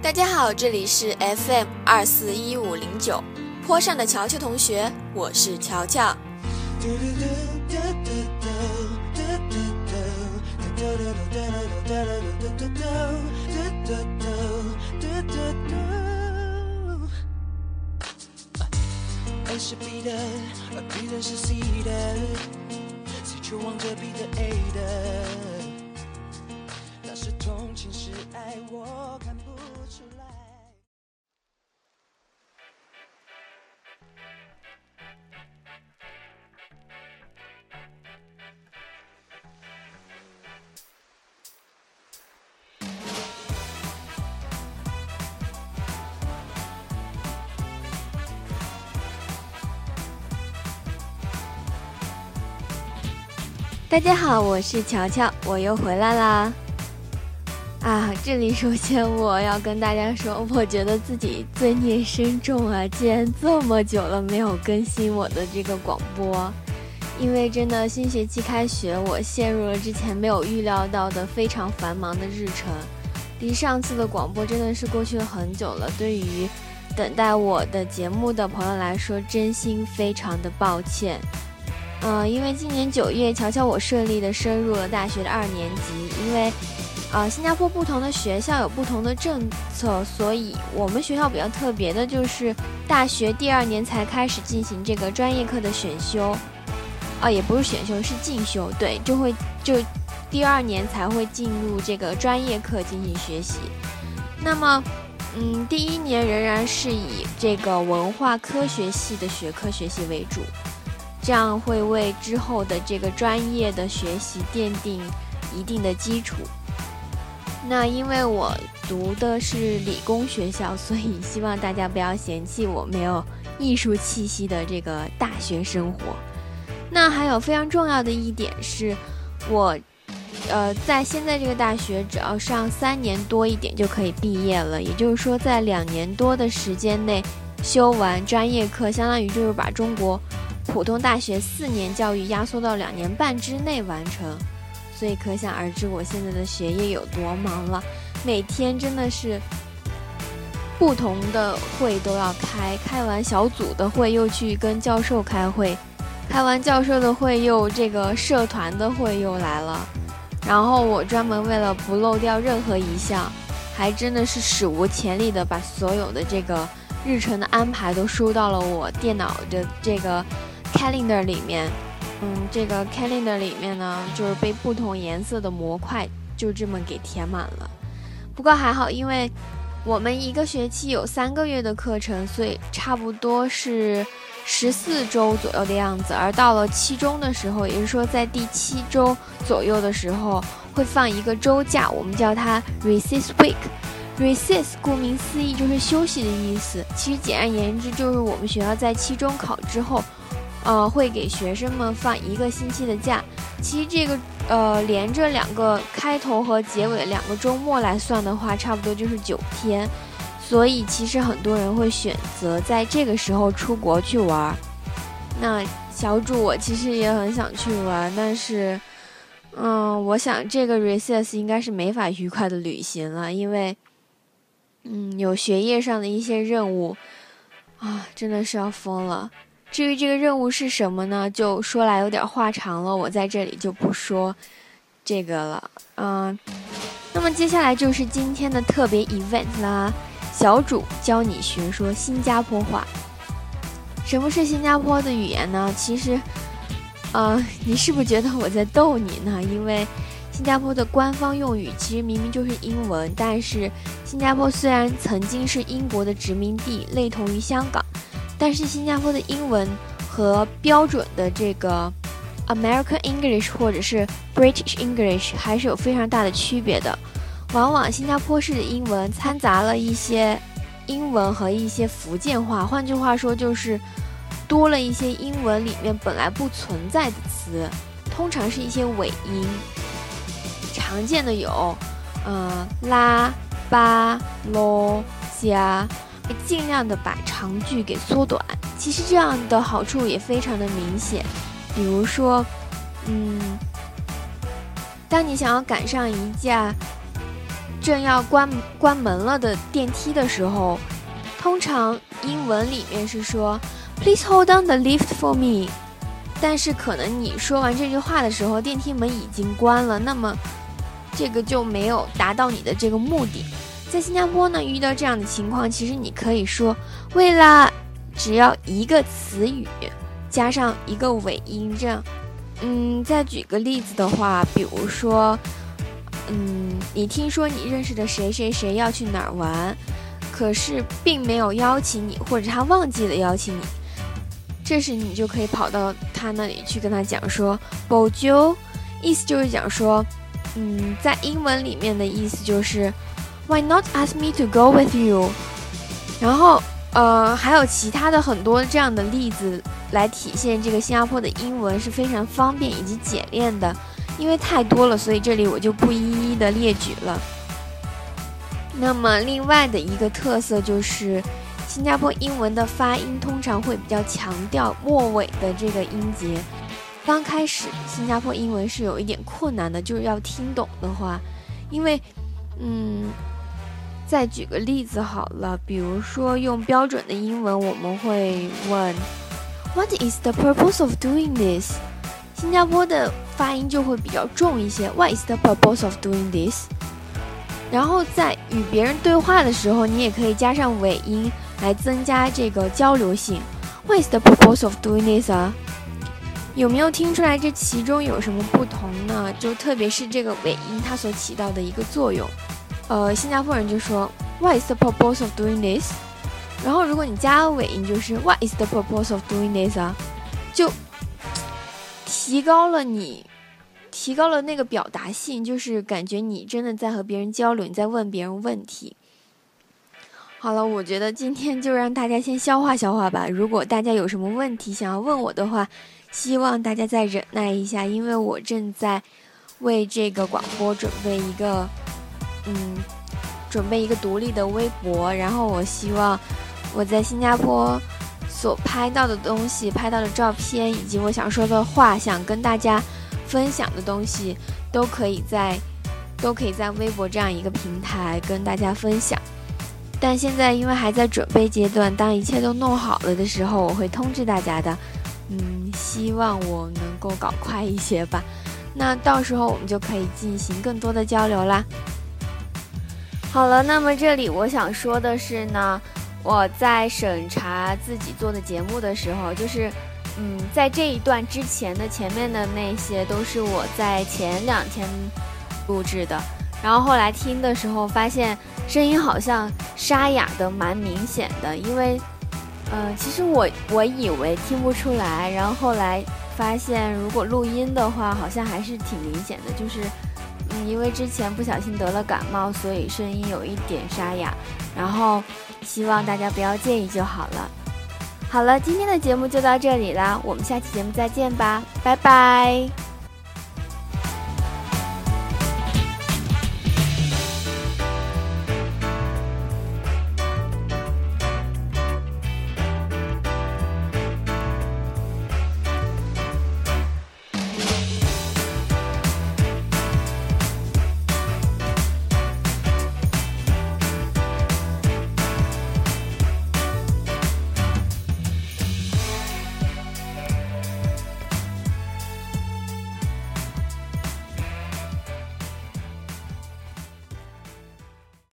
大家好，这里是 FM 二四一五零九，坡上的乔乔同学，我是乔乔。是，爱，我看不大家好，我是乔乔，我又回来啦！啊，这里首先我要跟大家说，我觉得自己罪孽深重啊，竟然这么久了没有更新我的这个广播，因为真的新学期开学，我陷入了之前没有预料到的非常繁忙的日程，离上次的广播真的是过去了很久了。对于等待我的节目的朋友来说，真心非常的抱歉。嗯，因为今年九月，乔乔我顺利的升入了大学的二年级。因为，啊，新加坡不同的学校有不同的政策，所以我们学校比较特别的就是大学第二年才开始进行这个专业课的选修，啊，也不是选修，是进修，对，就会就第二年才会进入这个专业课进行学习。那么，嗯，第一年仍然是以这个文化科学系的学科学习为主。这样会为之后的这个专业的学习奠定一定的基础。那因为我读的是理工学校，所以希望大家不要嫌弃我没有艺术气息的这个大学生活。那还有非常重要的一点是，我，呃，在现在这个大学只要上三年多一点就可以毕业了，也就是说在两年多的时间内修完专业课，相当于就是把中国。普通大学四年教育压缩到两年半之内完成，所以可想而知我现在的学业有多忙了。每天真的是不同的会都要开，开完小组的会又去跟教授开会，开完教授的会又这个社团的会又来了。然后我专门为了不漏掉任何一项，还真的是史无前例的把所有的这个日程的安排都输到了我电脑的这个。Calendar 里面，嗯，这个 Calendar 里面呢，就是被不同颜色的模块就这么给填满了。不过还好，因为我们一个学期有三个月的课程，所以差不多是十四周左右的样子。而到了期中的时候，也就是说在第七周左右的时候，会放一个周假，我们叫它 Recess Week。Recess 顾名思义就是休息的意思。其实简而言之，就是我们学校在期中考之后。呃，会给学生们放一个星期的假。其实这个呃，连着两个开头和结尾两个周末来算的话，差不多就是九天。所以其实很多人会选择在这个时候出国去玩。那小主我其实也很想去玩，但是，嗯，我想这个 recess 应该是没法愉快的旅行了，因为，嗯，有学业上的一些任务，啊，真的是要疯了。至于这个任务是什么呢？就说来有点话长了，我在这里就不说这个了。嗯，那么接下来就是今天的特别 event 啦，小主教你学说新加坡话。什么是新加坡的语言呢？其实，呃，你是不是觉得我在逗你呢？因为新加坡的官方用语其实明明就是英文，但是新加坡虽然曾经是英国的殖民地，类同于香港。但是新加坡的英文和标准的这个 American English 或者是 British English 还是有非常大的区别的。往往新加坡式的英文掺杂了一些英文和一些福建话，换句话说就是多了一些英文里面本来不存在的词，通常是一些尾音。常见的有，呃，拉、巴、罗、加。尽量的把长句给缩短，其实这样的好处也非常的明显。比如说，嗯，当你想要赶上一架正要关关门了的电梯的时候，通常英文里面是说 “Please hold on the lift for me”，但是可能你说完这句话的时候，电梯门已经关了，那么这个就没有达到你的这个目的。在新加坡呢，遇到这样的情况，其实你可以说为了只要一个词语加上一个尾音，这样。嗯，再举个例子的话，比如说。嗯，你听说你认识的谁谁谁要去哪儿玩，可是并没有邀请你，或者他忘记了邀请你，这时你就可以跑到他那里去跟他讲说 b 就，意思就是讲说，嗯，在英文里面的意思就是 Why not ask me to go with you？然后，呃，还有其他的很多这样的例子来体现这个新加坡的英文是非常方便以及简练的。因为太多了，所以这里我就不一一的列举了。那么，另外的一个特色就是，新加坡英文的发音通常会比较强调末尾的这个音节。刚开始，新加坡英文是有一点困难的，就是要听懂的话，因为，嗯，再举个例子好了，比如说用标准的英文，我们会问，What is the purpose of doing this？新加坡的发音就会比较重一些。What is the purpose of doing this？然后在与别人对话的时候，你也可以加上尾音来增加这个交流性。What is the purpose of doing this？啊，有没有听出来这其中有什么不同呢？就特别是这个尾音它所起到的一个作用。呃，新加坡人就说 What is the purpose of doing this？然后如果你加尾音，就是 What is the purpose of doing this？啊，就。提高了你，提高了那个表达性，就是感觉你真的在和别人交流，你在问别人问题。好了，我觉得今天就让大家先消化消化吧。如果大家有什么问题想要问我的话，希望大家再忍耐一下，因为我正在为这个广播准备一个，嗯，准备一个独立的微博。然后我希望我在新加坡。所拍到的东西、拍到的照片，以及我想说的话、想跟大家分享的东西，都可以在都可以在微博这样一个平台跟大家分享。但现在因为还在准备阶段，当一切都弄好了的时候，我会通知大家的。嗯，希望我能够搞快一些吧。那到时候我们就可以进行更多的交流啦。好了，那么这里我想说的是呢。我在审查自己做的节目的时候，就是，嗯，在这一段之前的前面的那些都是我在前两天录制的，然后后来听的时候发现声音好像沙哑的蛮明显的，因为，呃，其实我我以为听不出来，然后后来发现如果录音的话，好像还是挺明显的，就是，嗯因为之前不小心得了感冒，所以声音有一点沙哑，然后。希望大家不要介意就好了。好了，今天的节目就到这里啦，我们下期节目再见吧，拜拜。